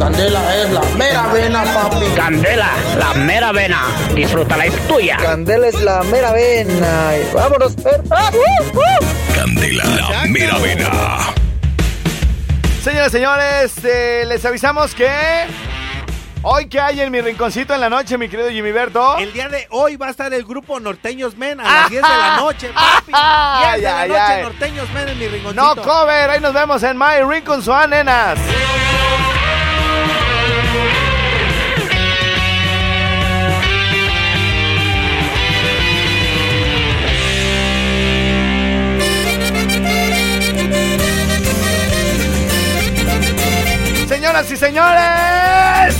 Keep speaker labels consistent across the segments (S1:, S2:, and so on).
S1: Candela es la mera vena, papi.
S2: Candela, la mera vena. Disfrútala, es tuya.
S1: Candela es la mera vena. Vámonos, perra.
S3: Candela, la mera vena.
S4: Señoras y señores, eh, les avisamos que hoy que hay en mi rinconcito en la noche, mi querido Jimmy Berto.
S5: El día de hoy va a estar el grupo Norteños Men a las 10 de la noche, papi. 10
S4: Ay,
S5: de la
S4: ay,
S5: noche,
S4: ay.
S5: Norteños Men en mi rinconcito.
S4: No cover, ahí nos vemos en My Rincon Swan, nenas. Señoras y señores,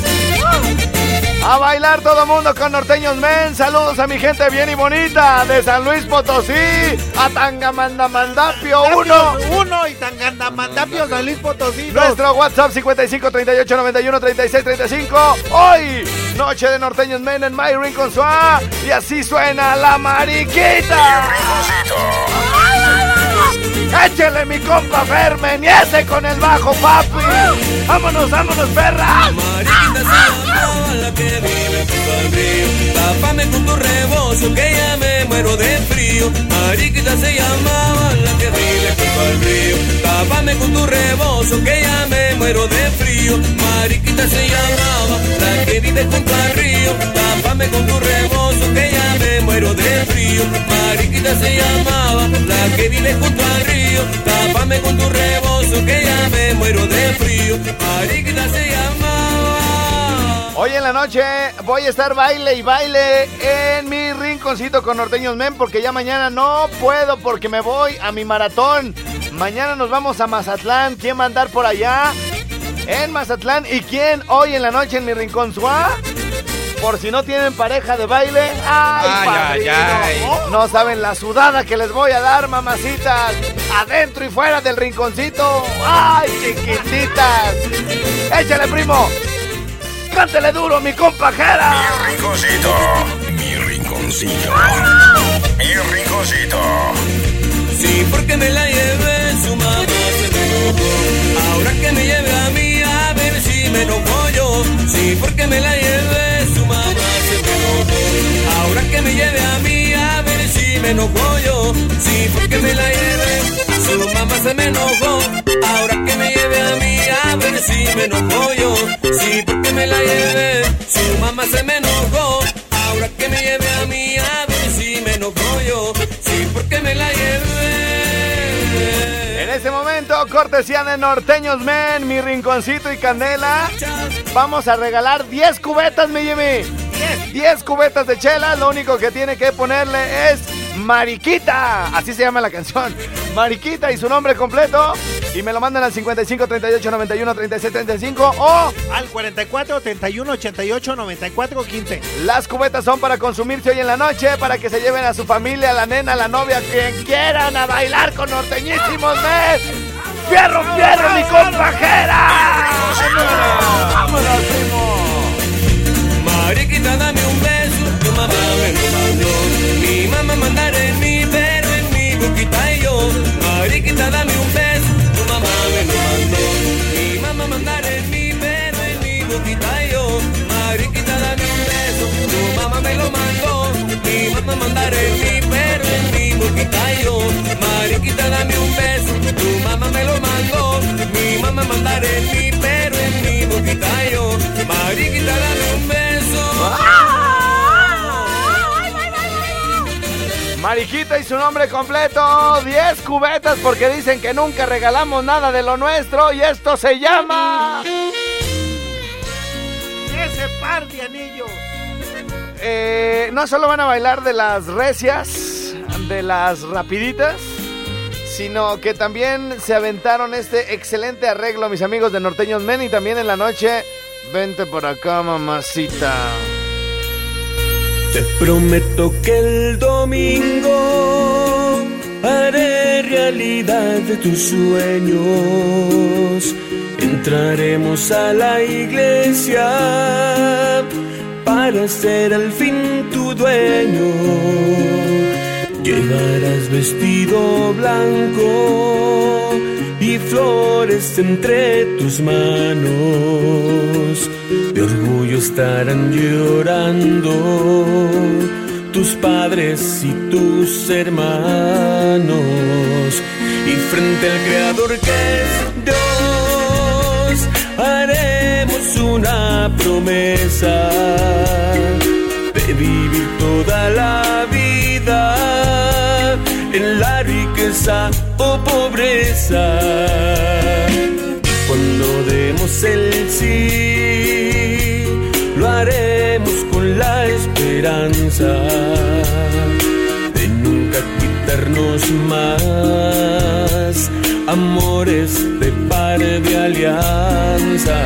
S4: a bailar todo mundo con Norteños Men. Saludos a mi gente bien y bonita de San Luis Potosí, a Tangamandamandapio 1.
S5: Uno y Tangandamandapio, San Luis Potosí. dos.
S4: Nuestro WhatsApp 55 38 91 36 35. Hoy, noche de norteños men en My Rincon Suá. Y así suena la mariquita. Échele mi compa Fermen y ese con el bajo, papi. Vámonos, vámonos, perra.
S6: Mariquita se llamaba la que vive junto al río. Tápame con tu rebozo que ya me muero de frío. Mariquita se llamaba Tápame con tu rebozo que ya me muero de frío. Mariquita se llamaba la que vive junto al río. Tápame con tu rebozo que ya me muero de frío. Mariquita se llamaba la que vive junto al río. Tápame con tu rebozo que ya me muero de frío. Mariquita se llamaba.
S4: Hoy en la noche voy a estar baile y baile en mi rinconcito con norteños men porque ya mañana no puedo porque me voy a mi maratón. Mañana nos vamos a Mazatlán. ¿Quién va a andar por allá? En Mazatlán. ¿Y quién hoy en la noche en mi rincón suá? Por si no tienen pareja de baile. ¡Ay,
S5: Ay, ay, ay.
S4: No saben la sudada que les voy a dar, mamacitas. Adentro y fuera del rinconcito. ¡Ay, chiquititas! ¡Échale, primo! ¡Cántele duro, mi compajera!
S3: Mi rinconcito. Mi rinconcito. Mi rinconcito.
S6: Sí, porque me la llevé, su mamá se me enojó. Ahora que me lleve a mí, a ver si me enojo yo. Sí, porque me la llevé, su mamá se me enojó. Ahora que me lleve a mí, a ver si me enojo yo. Sí, porque me la llevé, su mamá se me enojó. Ahora que me lleve a mí, a ver si me enojo yo. Sí, porque me la llevé, su mamá se me enojó.
S4: Cortesía de Norteños Men, mi rinconcito y candela. Vamos a regalar 10 cubetas, mi Jimmy. 10 cubetas de chela. Lo único que tiene que ponerle es Mariquita. Así se llama la canción. Mariquita y su nombre completo. Y me lo mandan al 55 38 91 36 35 o
S5: Al 44 31 88 94 15.
S4: las cubetas son para consumirse hoy en la noche, para que se lleven a su familia, a la nena, a la novia, quien quieran a bailar con norteñísimos men. ¡Fierro, fierro, mi compajera! ¡Vámonos, primo!
S6: Mariquita, dame un beso, tu mamá me lo mandó. Mi mamá mandar en mí, pero en mi boquita y yo. Mariquita, dame un beso, tu mamá me lo mandó. Mi mamá mandar en mí, pero en mi boquita y yo. Mariquita, dame un beso, tu mamá me lo mandó. Mi mamá mandar en mí, pero en mi boquita y yo. Mariquita, dame un beso, mandar en mí, pero en mi boquita y yo. Mariquita, dame un beso.
S4: Mariquita y su nombre completo, 10 cubetas porque dicen que nunca regalamos nada de lo nuestro y esto se llama...
S5: Ese par de anillos.
S4: Eh, no solo van a bailar de las recias, de las rapiditas, sino que también se aventaron este excelente arreglo, mis amigos de Norteños Men, y también en la noche, vente por acá, mamacita.
S6: Te prometo que el domingo haré realidad de tus sueños. Entraremos a la iglesia para ser al fin tu dueño. Llevarás vestido blanco y flores entre tus manos. estarán llorando tus padres y tus hermanos. Y frente al Creador que es Dios, haremos una promesa de vivir toda la vida en la riqueza o pobreza. Cuando demos el sí, lo haremos con la esperanza de nunca quitarnos más amores de par de alianzas.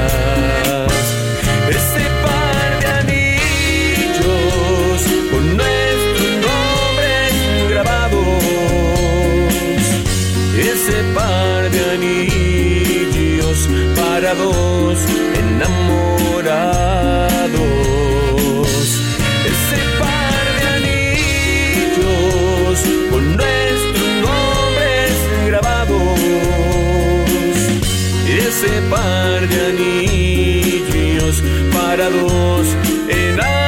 S6: Enamorados.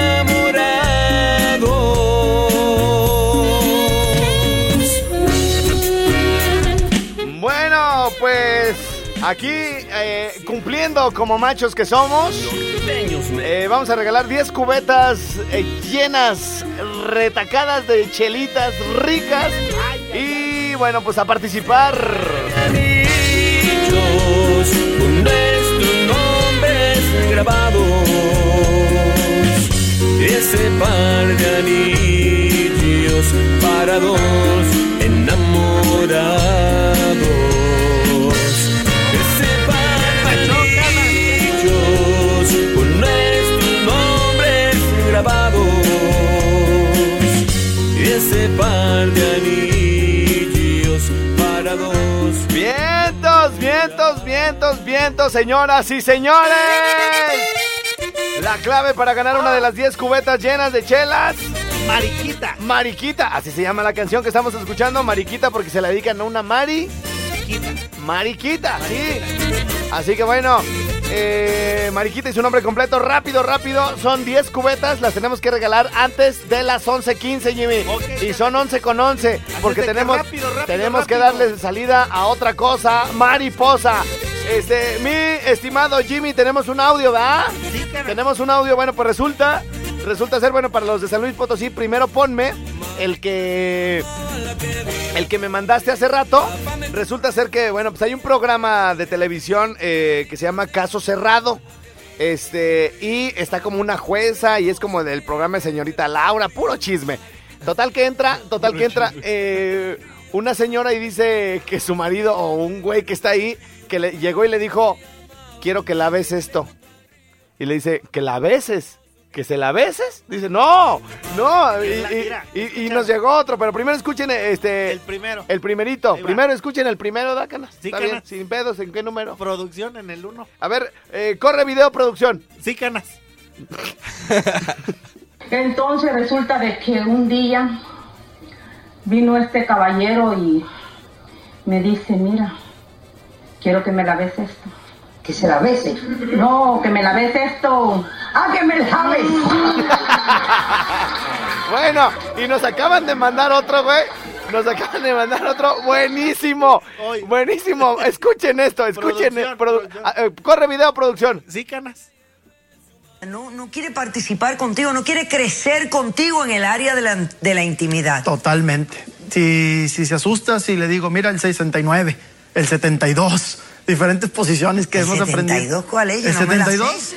S4: Bueno, pues aquí eh, cumpliendo como machos que somos, eh, vamos a regalar 10 cubetas eh, llenas, retacadas de chelitas ricas. Y bueno, pues a participar.
S6: Grabados. Ese par de anillos para dos enamorados.
S4: Vientos, vientos, vientos, señoras y señores. La clave para ganar una de las 10 cubetas llenas de chelas.
S5: Mariquita.
S4: Mariquita, así se llama la canción que estamos escuchando, Mariquita, porque se la dedican a una Mari. Mariquita, sí. Así que bueno, eh, Mariquita y su nombre completo, rápido, rápido. Son 10 cubetas, las tenemos que regalar antes de las 11.15, Jimmy. Y son 11 con 11, porque
S5: de que
S4: tenemos,
S5: rápido, rápido,
S4: tenemos que darle salida a otra cosa, mariposa. Este, mi estimado Jimmy, tenemos un audio, ¿verdad?
S5: Sí.
S4: Tenemos un audio, bueno, pues resulta, resulta ser, bueno, para los de San Luis Potosí, primero ponme el que, el que me mandaste hace rato. Resulta ser que, bueno, pues hay un programa de televisión eh, que se llama Caso Cerrado. Este, y está como una jueza y es como del programa de señorita Laura, puro chisme. Total que entra, total que entra eh, una señora y dice que su marido o un güey que está ahí, que le llegó y le dijo, quiero que la ves esto. Y le dice, que la beses. ¿Que se la beses? Dice, no, no. Y,
S5: Mira,
S4: y- nos llegó otro, pero primero escuchen este.
S5: El primero.
S4: El primerito. Primero escuchen el primero, da canas.
S5: Sí,
S4: Está bien,
S5: canas.
S4: sin pedos, ¿en qué número?
S5: Producción en el 1.
S4: A ver, eh, corre video producción.
S5: Sí, canas.
S7: Entonces resulta de que un día vino este caballero y me dice, mira, quiero que me la bes esto.
S8: Que se la bese.
S7: No, que me la bes esto.
S8: ¡Ah, que me la bese!
S4: Bueno, y nos acaban de mandar otro, güey. Nos acaban de mandar otro buenísimo.
S5: Hoy.
S4: Buenísimo. Escuchen esto, escuchen.
S5: Producción,
S4: eh, produ-
S5: producción.
S4: ah, eh, corre video producción.
S5: Sí, canas.
S8: No, no quiere participar contigo, no quiere crecer contigo en el área de la, de la intimidad.
S9: Totalmente. Si, si se asusta, si le digo, mira el 69, el 72, diferentes posiciones que
S8: ¿El
S9: hemos
S8: 72
S9: aprendido.
S8: cuál es? Yo
S9: ¿El
S8: no me la
S9: 72?
S8: sé.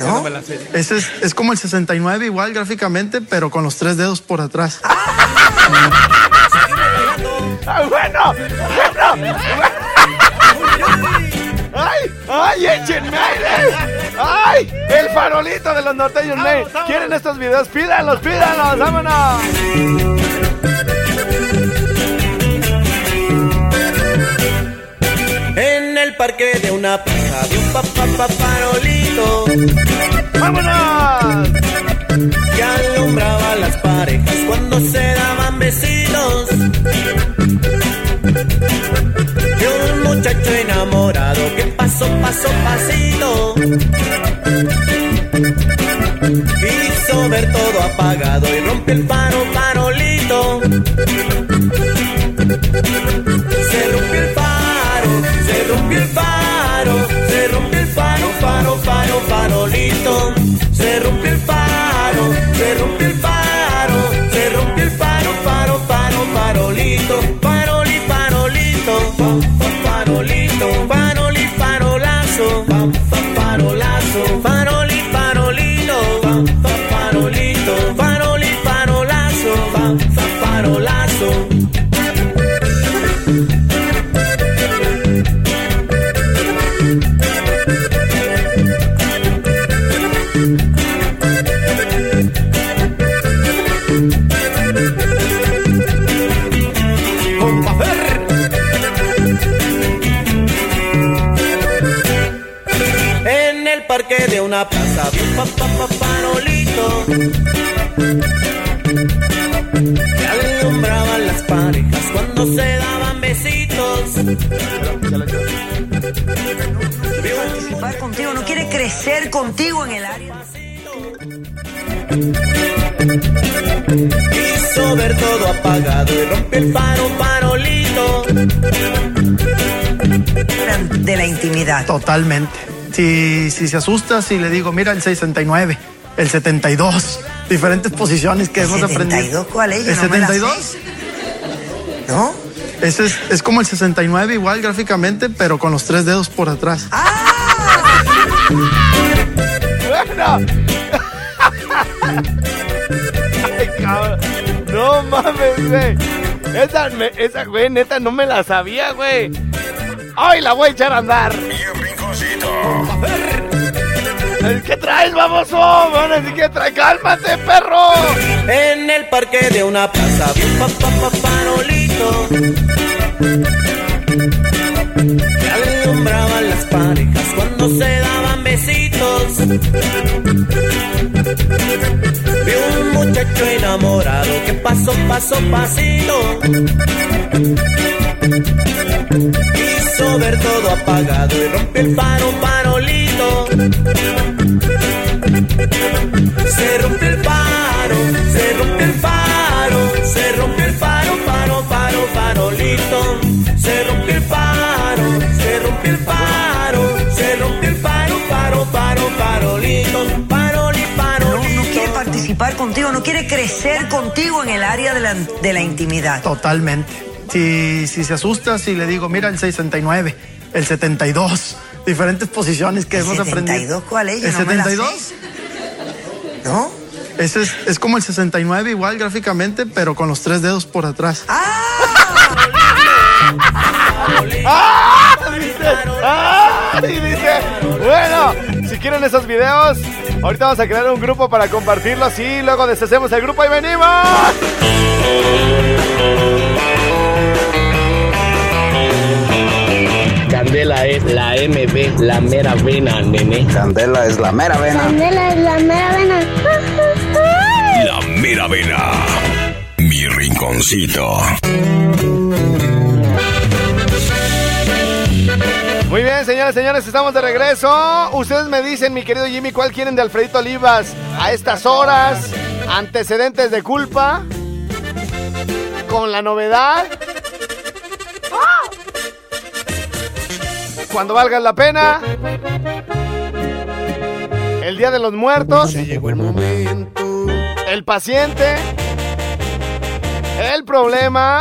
S8: ¿No?
S9: Ese es, es como el 69 igual gráficamente, pero con los tres dedos por atrás.
S4: Ah, bueno, bueno. ¡Ay! ¡Ay, échenme aire! ¡Ay! El farolito de los norteños Maine.
S5: vámonos.
S4: ¿Quieren estos videos? Pídanlos, pídanlos, vámonos.
S6: En el parque de una plaza de un papá farolito
S4: ¡Vámonos!
S6: que alumbraba a las parejas cuando se daban besitos. Y un muchacho enamorado que pasó, pasó, pasito.
S10: Quiso ver todo apagado y rompió el faro, farolito.
S9: Totalmente. Si, si se asusta, si le digo, mira el 69, el 72, diferentes posiciones que hemos aprendido.
S8: ¿72 cuál es?
S9: ¿El
S8: no me la
S9: 72?
S8: sé. ¿No?
S9: Ese es, es como el 69 igual gráficamente, pero con los tres dedos por atrás.
S4: Bueno. Ay, cabrón. No mames, güey. Esa, me- esa, güey, neta, no me la sabía, güey. Ay, la voy a echar a andar.
S3: Rinconcito.
S4: ¿Qué traes, baboso? Van a decir que trae. Cálmate, perro.
S10: En el parque de una plaza vi un papá farolito que alumbraban las parejas cuando se daban besitos. Vi un muchacho enamorado que pasó, pasó, pasito. Quiso ver todo apagado y rompió el faro, farolito. Se rompió el faro, se rompió el faro, se rompió el faro, faro, faro, farolito. Se rompió el faro, se rompió el faro, se rompió el faro, faro, faro, farolito. Faroli,
S8: No,
S10: farolito.
S8: no quiere participar contigo, no quiere crecer contigo en el área de la, de la intimidad.
S9: Totalmente. Si, si se asusta, si le digo, mira el 69, el 72, diferentes posiciones que
S8: ¿El
S9: hemos
S8: 72
S9: aprendido.
S8: cuál es?
S9: ¿El
S8: no me la
S9: 72?
S8: sé. ¿No?
S9: Ese es, es como el 69 igual gráficamente, pero con los tres dedos por atrás.
S4: ¡Ah! Dice, ¡Ah! Y dice, bueno, si quieren esos videos, ahorita vamos a crear un grupo para compartirlos y luego deshacemos el grupo y venimos.
S11: Candela es la MB, la mera vena, nene.
S12: Candela es la mera vena.
S13: Candela es la mera vena.
S3: La mera vena. Mi rinconcito.
S4: Muy bien, señores, señores, estamos de regreso. Ustedes me dicen, mi querido Jimmy, ¿cuál quieren de Alfredito Olivas a estas horas? Antecedentes de culpa. Con la novedad. Cuando valga la pena. El Día de los Muertos.
S10: llegó el momento.
S4: El paciente. El problema.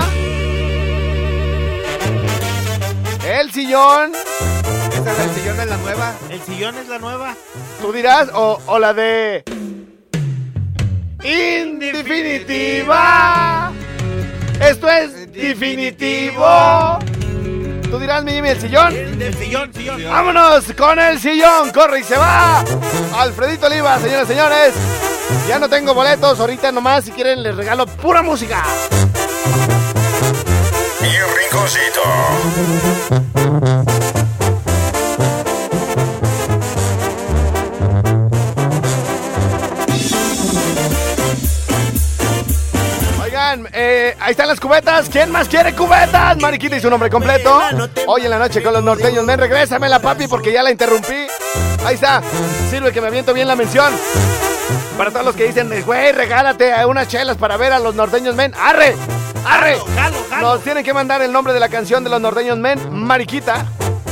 S4: El sillón.
S14: ¿Esa es el sillón de la nueva? ¿El sillón es la nueva?
S4: Tú dirás, o, o la de. Indefinitiva. Esto es definitivo. Tú dirás, mi Jimmy, el sillón.
S14: El sillón, sillón.
S4: Vámonos con el sillón. Corre y se va. Alfredito Oliva, señores, señores. Ya no tengo boletos. Ahorita nomás, si quieren, les regalo pura música.
S3: Mi rinconcito.
S4: Oigan, eh, ahí están las cubetas. ¿Quién más quiere cubetas? Mariquita y su nombre completo. Hoy en la noche con los norteños. Men, regrésamela, papi, porque ya la interrumpí. Ahí está. Sirve que me aviento bien la mención. Para todos los que dicen, güey, regálate a unas chelas para ver a los norteños men. ¡Arre! ¡Arre! Nos tienen que mandar el nombre de la canción de los norteños men, Mariquita.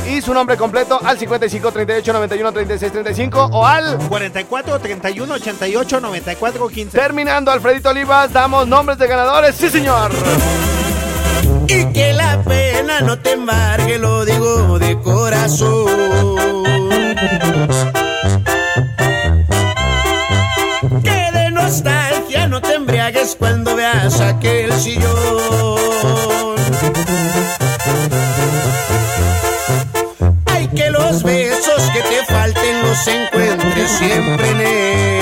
S4: Y su nombre completo al 55 38 91 36 35 o al
S5: 44 31 88 94 15.
S4: terminando Alfredito Olivas. Damos nombres de ganadores. Sí, señor.
S15: Y que la pena no te embargue, lo digo de corazón. Que de nostalgia no te embriagues cuando veas aquel sillón. Falten los encuentres siempre en él.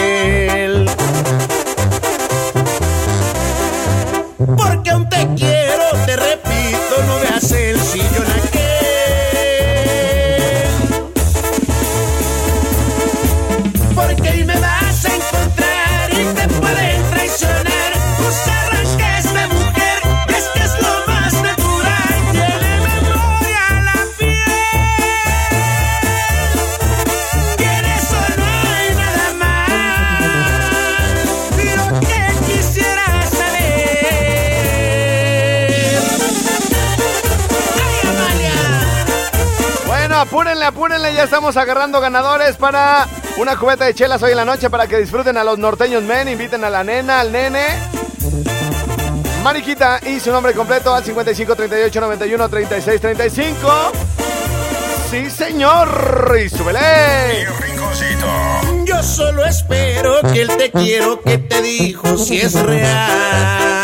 S4: Ya estamos agarrando ganadores para una cubeta de chelas hoy en la noche para que disfruten a los norteños men. Inviten a la nena, al nene. Mariquita y su nombre completo al 55 38 91 36 35. Sí, señor. Y súbele.
S3: Mi rinconcito.
S15: Yo solo espero que el te quiero que te dijo si es real.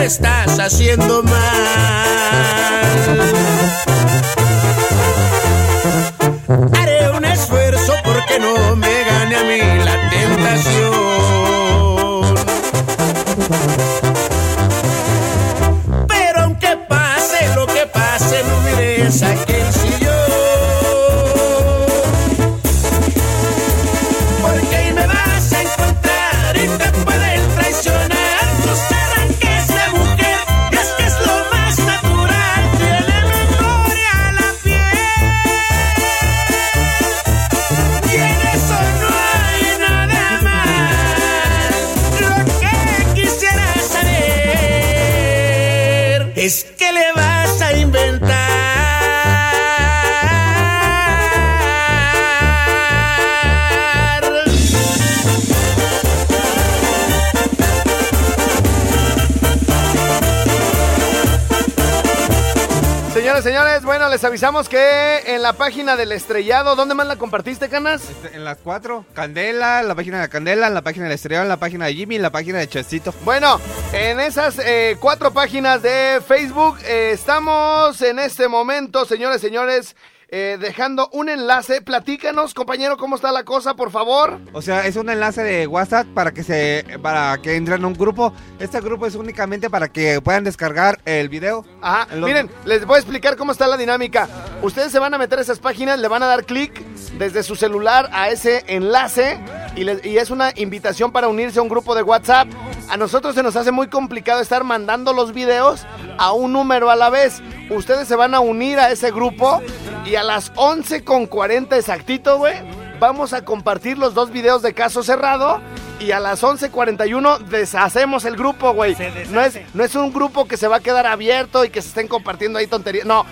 S15: Estás haciendo mal.
S4: Señores, señores, bueno, les avisamos que en la página del estrellado, ¿dónde más la compartiste, Canas?
S5: En las cuatro, Candela, la página de Candela, la página del Estrellado, la página de Jimmy, la página de Chesito.
S4: Bueno, en esas eh, cuatro páginas de Facebook eh, estamos en este momento, señores, señores, eh, dejando un enlace. Platícanos, compañero, cómo está la cosa, por favor.
S5: O sea, es un enlace de WhatsApp para que se para que entren a un grupo. Este grupo es únicamente para que puedan descargar el video.
S4: Ajá,
S5: los-
S4: miren, les voy a explicar cómo está la dinámica. Ustedes se van a meter a esas páginas, le van a dar clic desde su celular a ese enlace y, les- y es una invitación para unirse a un grupo de WhatsApp. A nosotros se nos hace muy complicado estar mandando los videos a un número a la vez. Ustedes se van a unir a ese grupo y a las 11 con 40 exactito, güey, vamos a compartir los dos videos de caso cerrado. Y a las 11.41 deshacemos el grupo, güey. No es, no es un grupo que se va a quedar abierto y que se estén compartiendo ahí tonterías. No.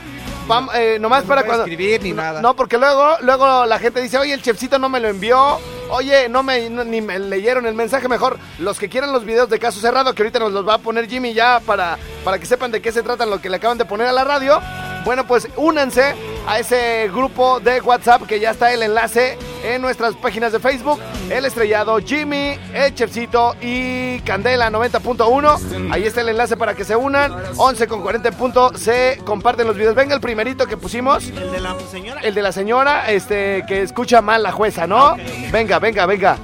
S4: Vam- eh, nomás
S5: No
S4: para cuando.
S5: escribir ni
S4: no,
S5: nada.
S4: No, porque luego, luego la gente dice, oye, el chefcito no me lo envió. Oye, no me, no- ni me leyeron el mensaje. Mejor, los que quieran los videos de caso cerrado, que ahorita nos los va a poner Jimmy ya para, para que sepan de qué se trata lo que le acaban de poner a la radio. Bueno, pues únanse a ese grupo de WhatsApp que ya está el enlace en nuestras páginas de Facebook. El estrellado Jimmy, el chefcito y Candela 90.1. Ahí está el enlace para que se unan. 11 con 40 en punto se comparten los videos. Venga el primerito que pusimos.
S5: El de la señora.
S4: El de la señora, este, que escucha mal la jueza, ¿no? Venga, venga, venga.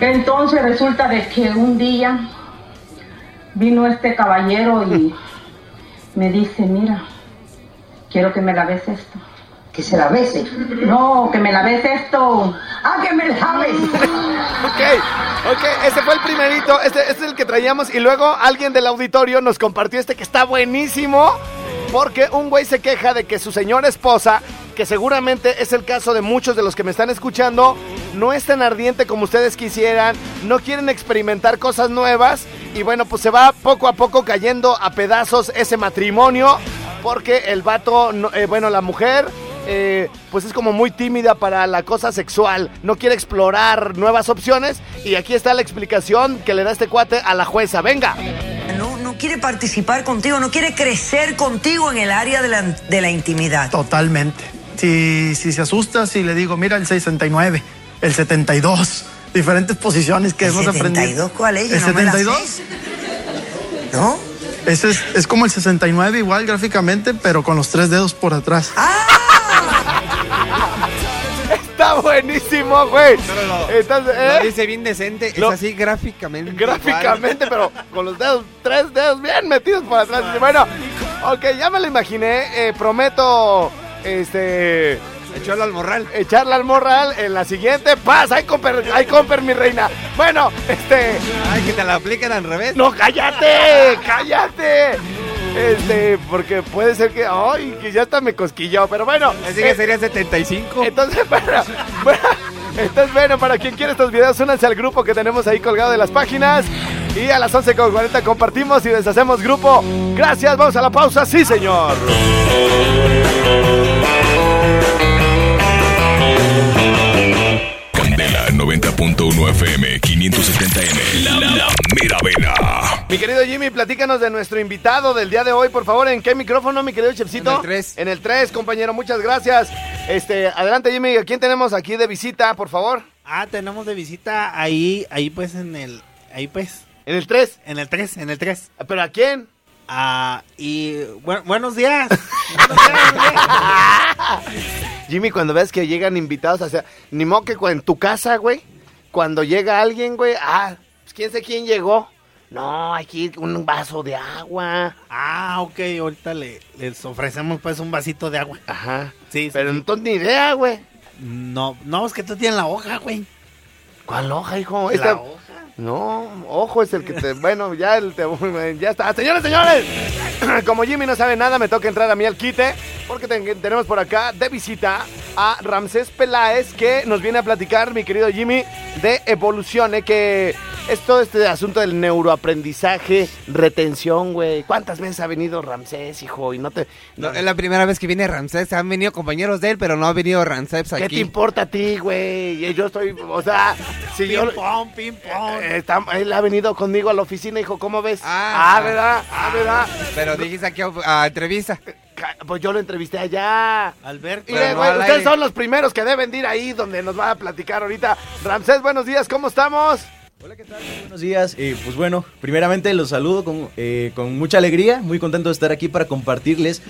S7: Entonces resulta de que un día vino este caballero y me dice, mira, quiero que me laves esto.
S16: Que se la bese.
S7: No, que me laves esto.
S16: Ah, que me la bese.
S4: Ok, ok, ese fue el primerito, este, este es el que traíamos y luego alguien del auditorio nos compartió este que está buenísimo porque un güey se queja de que su señora esposa que seguramente es el caso de muchos de los que me están escuchando, no es tan ardiente como ustedes quisieran, no quieren experimentar cosas nuevas y bueno, pues se va poco a poco cayendo a pedazos ese matrimonio porque el vato, no- eh, bueno, la mujer... eh, pues es como muy tímida para la cosa sexual, no quiere explorar nuevas opciones y aquí está la explicación que le da este cuate a la jueza. Venga.
S8: No, no quiere participar contigo, no quiere crecer contigo en el área de la, de la intimidad.
S9: Totalmente. Si, si se asusta, si le digo, mira el 69, el 72, diferentes posiciones que
S8: ¿El
S9: hemos aprendido.
S8: 72 cuál es?
S9: ¿El
S8: no me la
S9: 72?
S8: sé. ¿No?
S9: Ese es, es como el 69 igual gráficamente, pero con los tres dedos por atrás.
S4: Está buenísimo, güey. Entonces, ¿eh?
S5: Lo dice bien decente,
S4: Lo-
S5: es así gráficamente.
S4: Gráficamente, pero con los dedos, tres dedos bien metidos por atrás. Bueno, ok, ya me lo imaginé. eh, prometo, este...
S5: Echarlo al morral.
S4: Echarle al morral en la siguiente. Paz, hay comper, hay comper, mi reina. Bueno, este...
S5: Ay, que te la apliquen al revés.
S4: No, cállate, cállate. Este, porque puede ser que, ay, que ya hasta me cosquilló, pero bueno.
S5: Así que
S4: eh,
S5: sería 75.
S4: Entonces, bueno, bueno, entonces, bueno, para quien quiera estos videos, únanse al grupo que tenemos ahí colgado de las páginas. Y a las 11.40 compartimos y deshacemos grupo. Gracias, vamos a la pausa, sí, señor.
S3: Candela 90.1 FM 570M. La, la mera vena.
S4: Mi querido Jimmy, platícanos de nuestro invitado del día de hoy, por favor. ¿En qué micrófono, mi querido Chefcito?
S5: En el tres.
S4: En el 3, compañero, muchas gracias. Este, adelante, Jimmy. ¿A quién tenemos aquí de visita, por favor?
S14: Ah, tenemos de visita ahí, ahí pues en el, ahí pues,
S4: ¿En el 3?
S14: en el 3, en el 3.
S4: ¿Pero a quién?
S14: Ah, y bu- buenos días.
S4: Jimmy, cuando ves que llegan invitados, o sea, ni modo que en tu casa, güey, cuando llega alguien, güey, ah, pues quién sé quién llegó. No, aquí un vaso de agua.
S14: Ah, ok, ahorita le, les ofrecemos pues un vasito de agua.
S4: Ajá.
S14: Sí, sí,
S4: Pero
S14: sí.
S4: entonces ni idea, güey.
S14: No, no, es que tú tienes la hoja, güey.
S4: ¿Cuál hoja, hijo?
S14: La
S4: Esta-
S14: hoja.
S4: No, ojo es el que te... Bueno, ya, el te- ya está. Señores, señores, como Jimmy no sabe nada, me toca entrar a mí al quite, porque ten- tenemos por acá de visita a Ramsés Peláez, que nos viene a platicar, mi querido Jimmy, de Evolucione, que es todo este asunto del neuroaprendizaje, retención, güey. ¿Cuántas veces ha venido Ramsés, hijo? Y no te...
S5: No, es la primera vez que viene Ramsés. Han venido compañeros de él, pero no ha venido Ramsés
S4: ¿Qué te
S5: aquí.
S4: importa a ti, güey? Y Yo estoy, o sea, si yo...
S14: Ping pong, ping pong.
S4: Eh, está- él ha venido conmigo a la oficina, hijo, ¿cómo ves?
S5: Ah.
S4: Ah, ¿verdad? Ah, ¿verdad?
S5: Pero dijiste aquí a, a entrevista.
S4: Pues yo lo entrevisté allá.
S14: Alberto.
S4: Y eh,
S5: no
S4: ustedes
S5: aire.
S4: son los primeros que deben de ir ahí donde nos va a platicar ahorita. Ramsés, buenos días, ¿cómo estamos?
S17: Buenos días. Eh, pues bueno, primeramente los saludo con, eh, con mucha alegría, muy contento de estar aquí para compartirles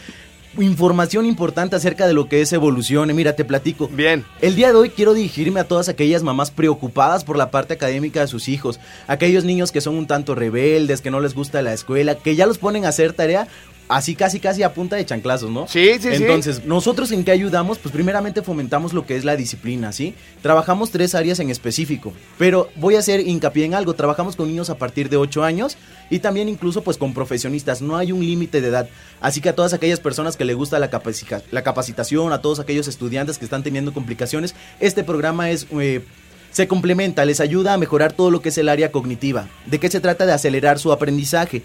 S17: información importante acerca de lo que es evolución. Y mira, te platico.
S4: Bien.
S17: El día de hoy quiero dirigirme a todas aquellas mamás preocupadas por la parte académica de sus hijos, aquellos niños que son un tanto rebeldes, que no les gusta la escuela, que ya los ponen a hacer tarea así casi casi a punta de chanclazos, ¿no?
S4: Sí, sí, sí.
S17: Entonces, nosotros en qué ayudamos? Pues primeramente fomentamos lo que es la disciplina, ¿sí? Trabajamos tres áreas en específico, pero voy a hacer hincapié en algo, trabajamos con niños a partir de 8 años y también incluso pues con profesionistas, no hay un límite de edad, así que a todas aquellas personas que les gusta la, capacica- la capacitación, a todos aquellos estudiantes que están teniendo complicaciones, este programa es... eh, se complementa, les ayuda a mejorar todo lo que es el área cognitiva. ¿De qué se trata? De acelerar su aprendizaje.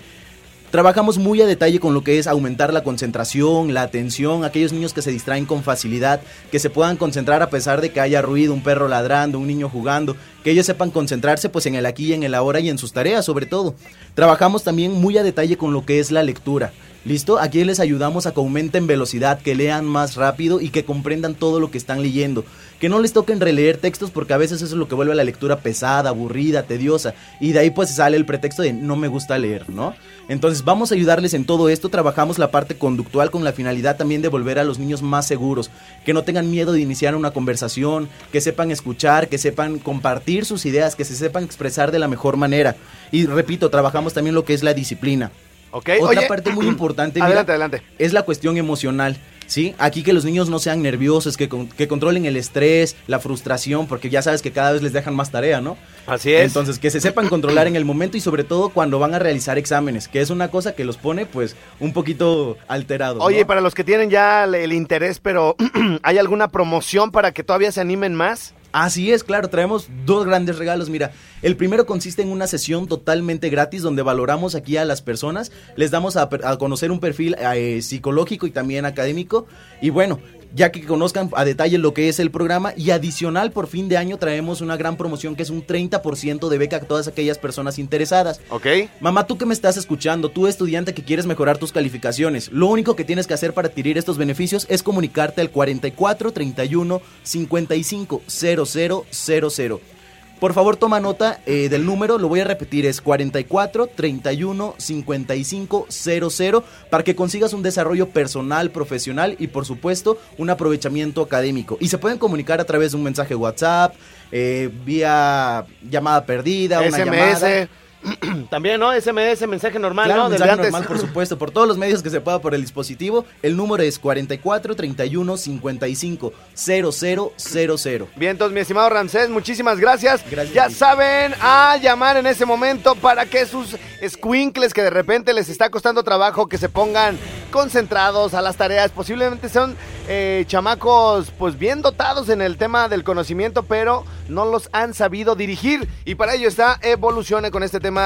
S17: Trabajamos muy a detalle con lo que es aumentar la concentración, la atención, aquellos niños que se distraen con facilidad, que se puedan concentrar a pesar de que haya ruido, un perro ladrando, un niño jugando, que ellos sepan concentrarse pues en el aquí, en el ahora y en sus tareas sobre todo. Trabajamos también muy a detalle con lo que es la lectura. ¿Listo? Aquí les ayudamos a que aumenten velocidad, que lean más rápido y que comprendan todo lo que están leyendo. Que no les toquen releer textos porque a veces eso es lo que vuelve a la lectura pesada, aburrida, tediosa. Y de ahí pues sale el pretexto de no me gusta leer, ¿no? Entonces vamos a ayudarles en todo esto. Trabajamos la parte conductual con la finalidad también de volver a los niños más seguros. Que no tengan miedo de iniciar una conversación, que sepan escuchar, que sepan compartir sus ideas, que se sepan expresar de la mejor manera. Y repito, trabajamos también lo que es la disciplina.
S4: Ok,
S17: Otra
S4: oye,
S17: parte muy importante mira,
S4: Adelante, adelante.
S17: es la cuestión emocional. ¿sí? Aquí que los niños no sean nerviosos, que, con- que controlen el estrés, la frustración, porque ya sabes que cada vez les dejan más tarea, ¿no?
S4: Así es.
S17: Entonces, que se sepan controlar en el momento y sobre todo cuando van a realizar exámenes, que es una cosa que los pone, pues, un poquito alterados.
S4: Oye,
S17: ¿no?
S4: y para los que tienen ya el, el interés, pero ¿hay alguna promoción para que todavía se animen más?
S17: Así es, claro, traemos dos grandes regalos. Mira, el primero consiste en una sesión totalmente gratis donde valoramos aquí a las personas, les damos a, a conocer un perfil eh, psicológico y también académico. Y bueno, ya que conozcan a detalle lo que es el programa y adicional por fin de año traemos una gran promoción que es un 30% de beca a todas aquellas personas interesadas.
S4: ¿Ok?
S17: Mamá, tú que me estás escuchando, tú estudiante que quieres mejorar tus calificaciones, lo único que tienes que hacer para adquirir estos beneficios es comunicarte al 44 31 55 0000. Por favor, toma nota eh, del número, lo voy a repetir, es 44 31 55 00 para que consigas un desarrollo personal, profesional y por supuesto un aprovechamiento académico. Y se pueden comunicar a través de un mensaje WhatsApp, eh, vía llamada perdida, una llamada.
S4: También, ¿no? SMS, mensaje normal,
S17: Claro,
S4: ¿no?
S17: Mensaje normal, por supuesto, por todos los medios que se pueda por el dispositivo. El número es 44 31 55 0000.
S4: Bien, entonces, mi estimado Ramsés, muchísimas gracias.
S17: Gracias
S4: ya saben a llamar en ese momento para que sus squinkles que de repente les está costando trabajo que se pongan concentrados a las tareas. Posiblemente son eh, chamacos pues bien dotados en el tema del conocimiento, pero no los han sabido dirigir. Y para ello está Evolucione con este tema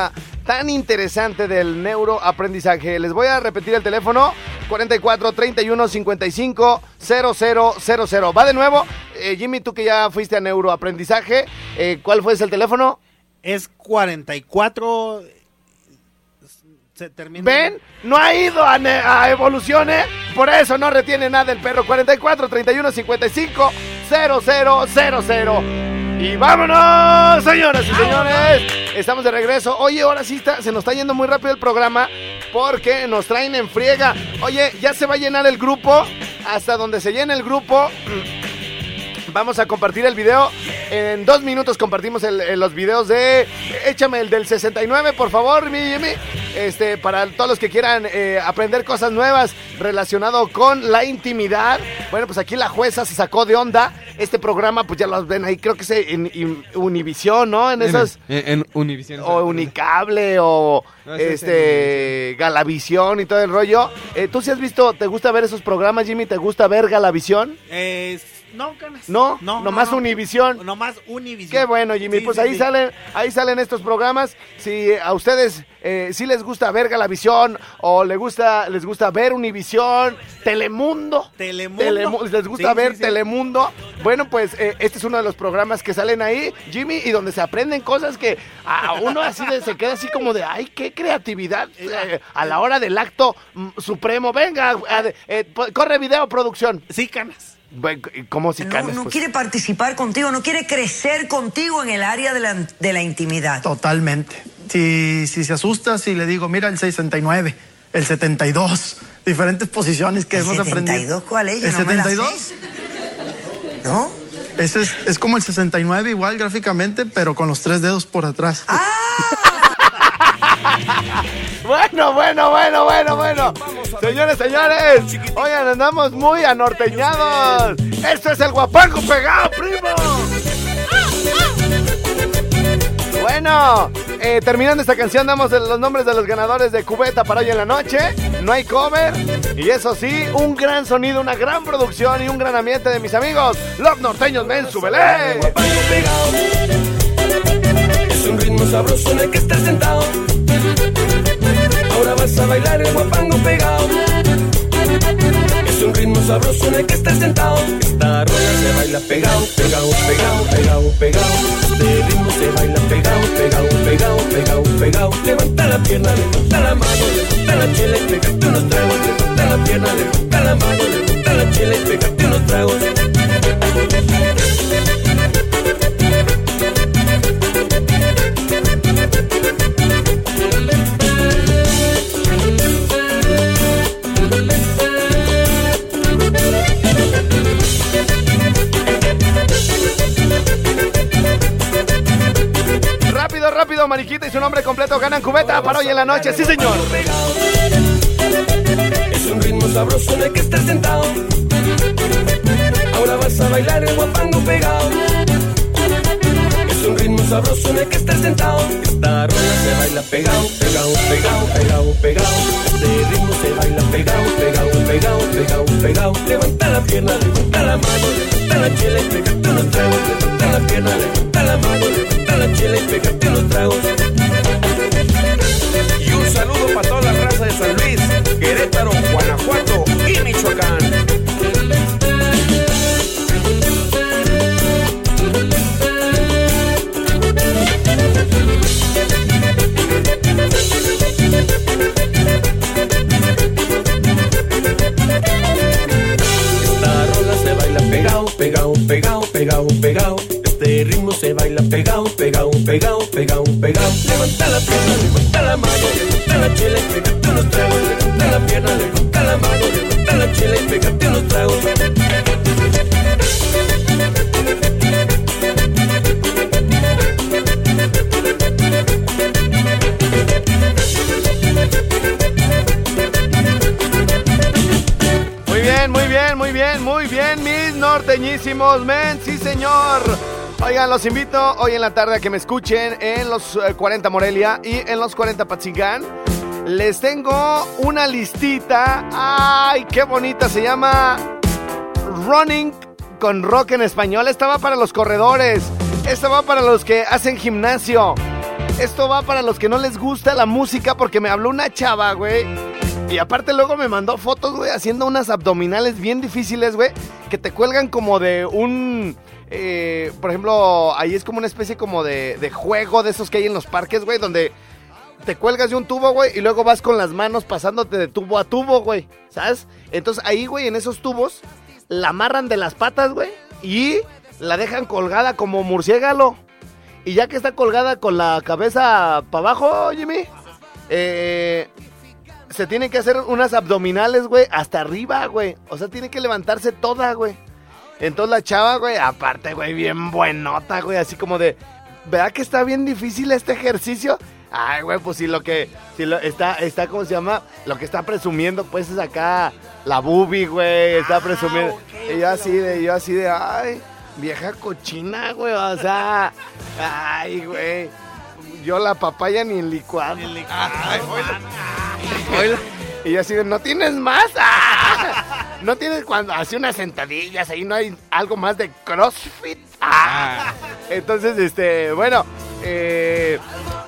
S4: tan interesante del neuroaprendizaje. Les voy a repetir el teléfono 44 31 55 0000. Va de nuevo. Eh, Jimmy, tú que ya fuiste a neuroaprendizaje, eh, ¿cuál fue ese el teléfono?
S14: Es 44. Se termina.
S4: ¿Ven? No ha ido a, a Evolucione, por eso no retiene nada el perro. 44 31 55 0000. Y vámonos, señoras y señores. Estamos de regreso. Oye, ahora sí está, se nos está yendo muy rápido el programa porque nos traen en friega. Oye, ya se va a llenar el grupo. Hasta donde se llene el grupo. Vamos a compartir el video. En dos minutos compartimos el- el- los videos de. Échame el del 69, por favor, mi Jimmy. Este, para todos los que quieran eh, aprender cosas nuevas relacionado con la intimidad. Bueno, pues aquí la jueza se sacó de onda. Este programa, pues ya lo ven ahí, creo que es en, en Univisión, ¿no? En esas.
S5: En, en Univision.
S4: O Unicable o
S5: No, ese es
S4: este Galavisión y todo el rollo. Eh, ¿Tú sí has visto, te gusta ver esos programas, Jimmy? ¿Te gusta ver Galavisión?
S14: Eh, no, canas.
S4: No,
S14: no
S4: nomás
S14: no, no.
S4: Univisión.
S14: Nomás Univision.
S4: Qué bueno, Jimmy.
S14: Sí,
S4: pues
S14: sí,
S4: ahí
S14: sí.
S4: salen, ahí salen estos programas. Si a ustedes eh, sí les gusta ver Galavisión o les gusta, les gusta ver Univisión, Telemundo.
S14: Telemundo.
S4: Telemu- les gusta ver. Telemundo. Bueno, pues eh, este es uno de los programas que salen ahí, Jimmy, y donde se aprenden cosas que a uno así de- se queda así como de, ay, qué creatividad eh, a la hora del acto mm, supremo. Venga, eh, corre video, producción.
S14: Sí, canas.
S4: ¿Cómo si
S8: No, no quiere participar contigo, no quiere crecer contigo en el área de la, de la intimidad.
S9: Totalmente. Si, si se asusta, si le digo, mira el 69, el 72, diferentes posiciones que
S8: ¿El
S9: hemos aprendido.
S8: 72 cuál es? Yo
S9: ¿El
S8: no me la
S9: 72?
S8: sé. ¿No?
S9: Ese es, es como el 69 igual gráficamente, pero con los tres dedos por atrás.
S4: Bueno, bueno, bueno, bueno, bueno. Señores, señores. Oigan, andamos muy anorteñados. Esto es el guapango pegado, primo. Bueno, eh, terminando esta canción, damos los nombres de los ganadores de Cubeta para hoy en la noche. No hay cover. Y eso sí, un gran sonido, una gran producción y un gran ambiente de mis amigos. Los norteños, men, súbele.
S6: Es un ritmo sabroso en el que estás sentado. Ahora vas a bailar el guapango pegado. Es un ritmo sabroso en el que estás sentado. Esta rola se baila pegado, pegado, pegado, pegado, pegado. Este ritmo se baila pegado, pegado, pegado, pegado, pegado. Levanta la pierna, levanta la mano, levanta la chela y pégate unos tragos. Levanta la pierna, levanta la mano, levanta la chela y pégate unos tragos.
S4: Rápido, rápido, Mariquita y su nombre completo ganan Cubeta para hoy en la noche. Sí, señor.
S6: Es un ritmo sabroso el que estás sentado. Ahora vas a bailar el guapango pegado. Un ritmo sabroso en el que estás sentado. Esta rola se baila pegado, pegado, pegado, pegado, pegado. Este ritmo se baila pegado, pegado, pegado, pegado, pegado. Levanta la pierna, levanta la mano, levanta la chela y pégate unos tragos. Levanta la pierna, levanta la mano, levanta la chela y pégate unos tragos.
S18: Y un saludo para toda la raza de San Luis,
S6: pegado, pegado, pegado, pegado, pegado. Levanta la pierna, levanta la mano, levanta la chela y pégate unos tragos. Levanta la pierna, levanta la mano, levanta la chela y pégate unos tragos.
S4: Muy bien, muy bien, muy bien, muy bien, mis norteñísimos, men, sí señor. Oigan, los invito hoy en la tarde a que me escuchen en los eh, 40 Morelia y en los 40 Patzingán. Les tengo una listita. ¡Ay, qué bonita! Se llama Running con Rock en español. Esta va para los corredores. Esta va para los que hacen gimnasio. Esto va para los que no les gusta la música porque me habló una chava, güey. Y aparte luego me mandó fotos, güey, haciendo unas abdominales bien difíciles, güey, que te cuelgan como de un... eh, por ejemplo, ahí es como una especie como de, juego de esos que hay en los parques, güey, donde te cuelgas de un tubo, güey, y luego vas con las manos pasándote de tubo a tubo, güey, ¿sabes? Entonces ahí, güey, en esos tubos, la amarran de las patas, güey, y la dejan colgada como murciélago. Y ya que está colgada con la cabeza para abajo, Jimmy, eh, se tiene que hacer unas abdominales, güey, hasta arriba, güey. O sea, tiene que levantarse toda, güey. Entonces la chava, güey, aparte, güey, bien buenota, güey, así como de, ¿verdad que está bien difícil este ejercicio? Ay, güey, pues si lo que, si lo, está, está, ¿cómo se llama? Lo que está presumiendo, pues, es acá la boobie, güey, está presumiendo. y yo así de, yo así de, ay, vieja cochina, güey, o sea, ay, güey. Yo la papaya ni en licuado. Ay, Oíla. Y yo así de, ¿no tienes más? ¡Ah! ¿No tienes cuando hace unas sentadillas ahí? ¿No hay algo más de CrossFit? ¡Ah! Entonces, este, bueno, eh,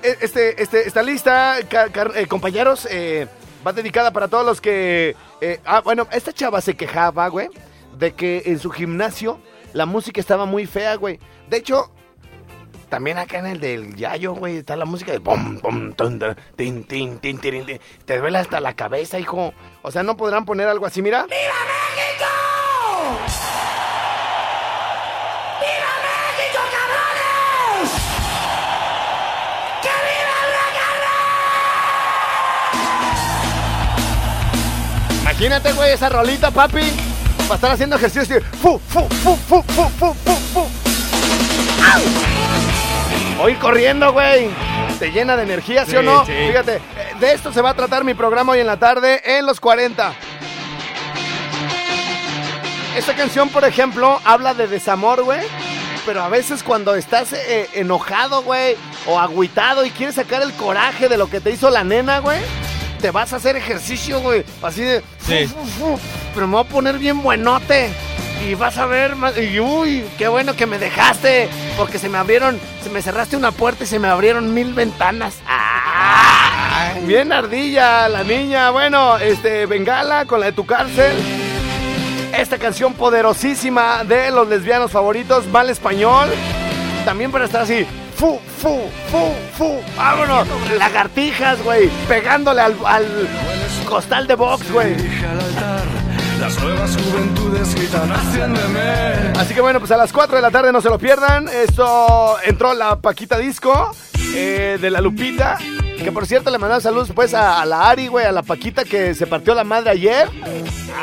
S4: este, este, esta lista, car- eh, compañeros, eh, va dedicada para todos los que... eh, ah, bueno, esta chava se quejaba, güey, de que en su gimnasio la música estaba muy fea, güey. De hecho, también acá en el del Yayo, güey, está la música de bom, bom, tun, tun, tin, tin, tin, tirin, tin. Te duele hasta la cabeza, hijo. O sea, no podrán poner algo así, mira.
S15: ¡Viva México! cabrones! ¡Que viva el
S4: Imagínate, güey, esa rolita, papi. Para estar haciendo ejercicio. así, Fu, fu, fu, fu, fu, fu, fu, fu. ¡Au! Ir corriendo, güey. Te llena de energía, ¿sí,
S15: Sí,
S4: o no?
S15: sí.
S4: Fíjate, de esto se va a tratar mi programa hoy en la tarde en los 40. Esta canción, por ejemplo, habla de desamor, güey. Pero a veces cuando estás eh, enojado, güey, o agüitado y quieres sacar el coraje de lo que te hizo la nena, güey, te vas a hacer ejercicio, güey. Así de... fu,
S15: Sí.
S4: fu, fu, pero me voy a poner bien buenote. Y vas a ver más... Y uy, qué bueno que me dejaste. Porque se me abrieron... Se me cerraste una puerta y se me abrieron mil ventanas. ¡Ah! Bien ardilla la niña. Bueno, este, Bengala con la de tu cárcel. Esta canción poderosísima de los lesbianos favoritos, mal español. También para estar así. Fu, fu, fu, fu. Vámonos. Lagartijas, güey. Pegándole al, al costal de box, güey.
S15: Las nuevas juventudes gritan haciéndome.
S4: Así que bueno, pues a las 4 de la tarde no se lo pierdan. Esto entró la Paquita Disco eh, de la Lupita. Que por cierto le mandamos saludos pues a, la Ari, güey, a la Paquita que se partió la madre ayer.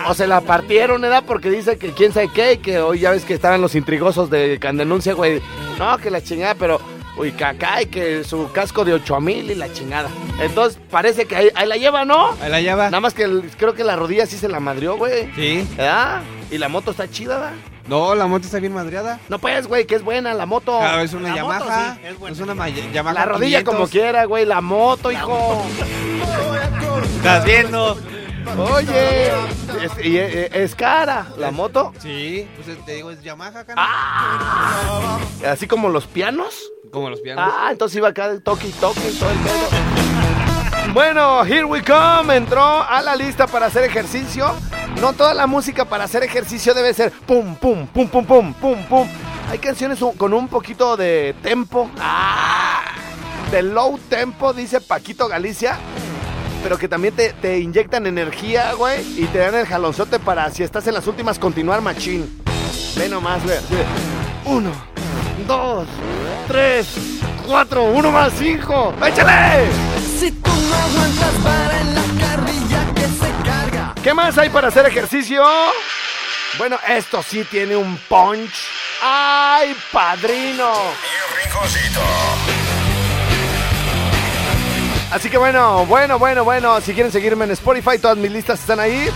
S4: O se la partieron, ¿verdad? Porque dice que quién sabe qué, que hoy ya ves que estaban los intrigosos de Candenuncia, güey. No, que la chingada, pero, Uy, caca, y que su casco de 8 mil y la chingada. Entonces parece que ahí, ahí la lleva, ¿no?
S5: Ahí la lleva.
S4: Nada más que el- creo que la rodilla sí se la madrió, güey.
S5: Sí.
S4: ¿Verdad? Y la moto está chida, ¿verdad?
S5: No, la moto está bien madreada.
S4: No pues, güey, que es buena la moto.
S5: Ah, es una
S14: La moto
S5: Yamaha.
S14: sí, es buena.
S5: es una ma- Yamaha.
S4: la rodilla
S5: 500.
S4: como quiera, güey, la moto, hijo.
S5: Estás viendo.
S4: Oye, es, y, eh, es cara la moto.
S5: Sí, pues te digo, es Yamaha, cara.
S4: Ah. Así como los pianos.
S5: Como los pianos.
S4: Ah, entonces iba acá toque y toque todo el pedo. Bueno, here we come. Entró a la lista para hacer ejercicio. No toda la música para hacer ejercicio debe ser pum, pum, pum, pum, pum, pum, pum. Hay canciones con un poquito de tempo. Ah, de low tempo, dice Paquito Galicia. Pero que también te, te inyectan energía, güey. Y te dan el jalonzote para si estás en las últimas continuar machín. Ve nomás, güey. Uno, dos, tres, cuatro, uno más, cinco. ¡Échale!
S15: Si tú no aguantas para en la carrilla que se carga.
S4: ¿Qué más hay para hacer ejercicio? Bueno, esto sí tiene un punch. ¡Ay, padrino! Así que bueno, bueno, bueno, bueno. Si quieren seguirme en Spotify, todas mis listas están ahí.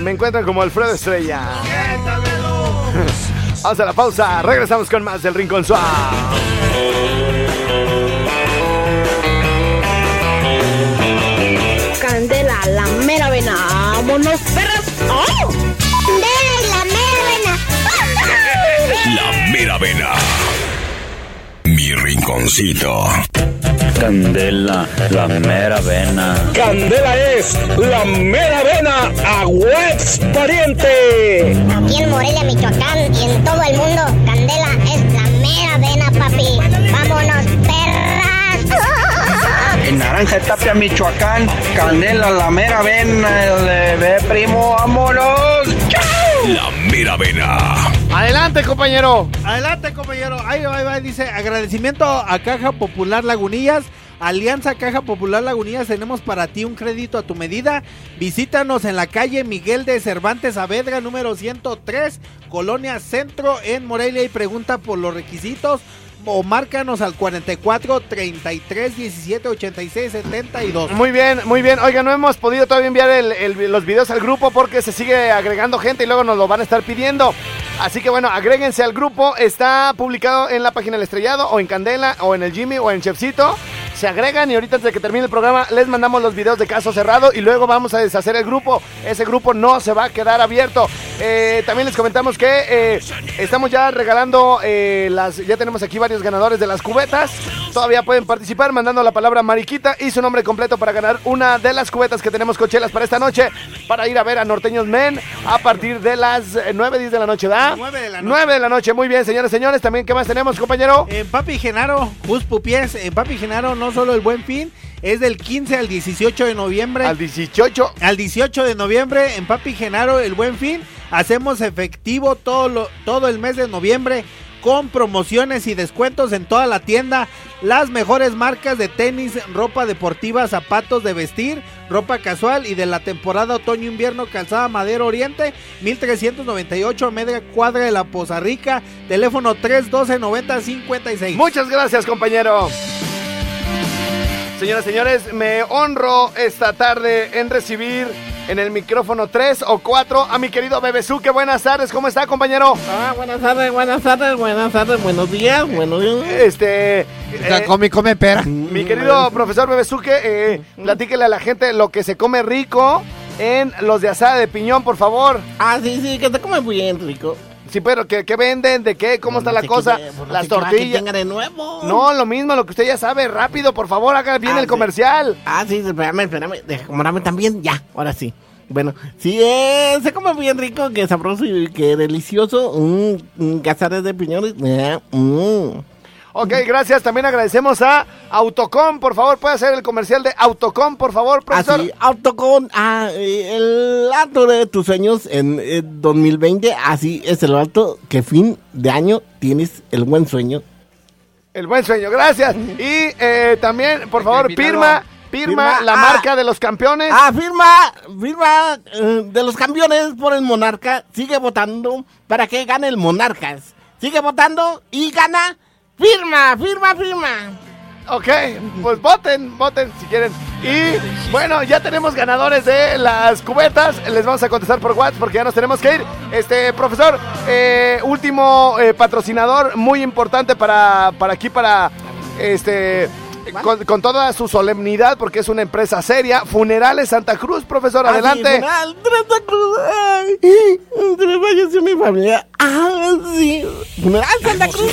S4: Me encuentran como Alfredo Estrella. Vamos a la pausa. Regresamos con más del Rincón Suave.
S19: Candela, la mera vena. ¡Vámonos, perras! ¡Oh! Candela, la mera vena.
S3: La mera vena. Mi rinconcito.
S2: Candela, la mera vena.
S20: Candela es la mera vena a Webs pariente.
S19: Aquí en Morelia, Michoacán y en todo el mundo, Candela es la mera vena, papi. ¡Vámonos, perras!
S20: En Naranja Tapia, Michoacán, Candela, la mera vena, el ve primo, vámonos.
S3: La mera vena.
S4: Adelante, compañero.
S14: Adelante, compañero. Ahí va, ahí va. Dice agradecimiento a Caja Popular Lagunillas. Alianza Caja Popular Lagunillas, tenemos para ti un crédito a tu medida. Visítanos en la calle Miguel de Cervantes Saavedra, número 103, Colonia Centro, en Morelia, y pregunta por los requisitos. O márcanos al 44 33 17 86 72.
S4: Muy bien, muy bien. Oiga, no hemos podido todavía enviar el- el- los videos al grupo porque se sigue agregando gente y luego nos lo van a estar pidiendo. Así que bueno, agréguense al grupo. Está publicado en la página del estrellado o en Candela o en el Jimmy o en Chefcito. Se agregan y ahorita antes de que termine el programa les mandamos los videos de caso cerrado y luego vamos a deshacer el grupo. Ese grupo no se va a quedar abierto. Eh, también les comentamos que eh, estamos ya regalando eh, las, ya tenemos aquí varios ganadores de las cubetas. Todavía pueden participar mandando la palabra Mariquita y su nombre completo para ganar una de las cubetas que tenemos cochelas para esta noche para ir a ver a Norteños Men a partir de las eh, 9, 10 de la noche, ¿verdad?
S14: 9 de la noche.
S4: 9 de la noche, muy bien, señores, señores. También, ¿qué más tenemos, compañero?
S14: En Papi Genaro, Jus Pupiés, en Papi Genaro no solo el buen fin, es del 15 al 18 de noviembre.
S4: Al 18.
S14: Al 18 de noviembre en Papi Genaro el buen fin. Hacemos efectivo todo, lo- todo el mes de noviembre con promociones y descuentos en toda la tienda. Las mejores marcas de tenis, ropa deportiva, zapatos de vestir, ropa casual y de la temporada otoño-invierno calzada Madero Oriente, 1398 a media cuadra de la Poza Rica, teléfono 312-9056.
S4: Muchas gracias, compañero. Señoras y señores, me honro esta tarde en recibir en el micrófono 3 o 4 a mi querido Bebezuque. Buenas tardes, ¿cómo está, compañero?
S21: Ah, buenas tardes, buenas tardes, buenas tardes, buenos días, buenos días.
S4: Este. eh,
S5: come, come pera.
S4: mi querido profesor Bebezuque, eh, platíquele a la gente lo que se come rico en los de asada de piñón, por favor.
S21: Ah, sí, sí, que se come bien rico.
S4: Sí, pero ¿qué, qué venden? ¿De qué? ¿Cómo está la
S21: sé
S4: cosa?
S21: no
S4: Las
S21: sé que
S4: tortillas.
S21: tenga de nuevo.
S4: No, lo mismo, lo que usted ya sabe. Rápido, por favor, haga bien
S21: Ah,
S4: el
S21: sí.
S4: comercial.
S21: Ah, sí, espérame, espérame, acomodame también, ya, ahora sí. Bueno, sí, eh, se come bien rico, que sabroso y que delicioso. Mm, mm, cazares de piñones. eh, mm.
S4: Ok, gracias. También agradecemos a Autocom. Por favor, puede hacer el comercial de Autocom, por favor, profesor.
S21: Así, Autocon, ah, eh, el alto de tus sueños en eh, 2020, así es el alto que fin de año tienes el buen sueño.
S4: El buen sueño, gracias. Y eh, también, por favor, firma, Firma, la
S21: ah.
S4: marca de los campeones.
S21: Ah, firma, firma eh, de los campeones por el Monarca. Sigue votando para que gane el Monarcas. Sigue votando y gana Firma, firma, firma.
S4: Ok, pues voten, voten si quieren. Y bueno, ya tenemos ganadores de las cubetas. Les vamos a contestar por WhatsApp porque ya nos tenemos que ir. Este, profesor, eh, último eh, patrocinador muy importante para, para aquí, para este. Con, con toda su solemnidad, porque es una empresa seria. Funerales Santa Cruz, profesor,
S21: Ah,
S4: adelante.
S21: funeral, Santa Cruz. Ay, se me falleció mi familia. Ah, sí. Funeral Santa Cruz.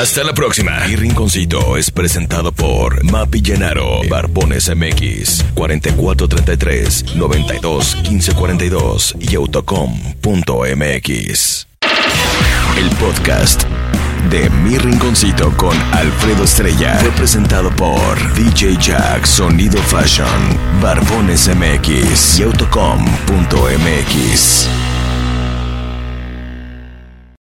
S3: Hasta la próxima. Mi rinconcito es presentado por Mapi Llenaro, Barbones MX, 4433 92 1542 y autocom.mx. El podcast de Mi Rinconcito con Alfredo Estrella fue presentado por DJ Jack Sonido Fashion, Barbones MX y autocom.mx.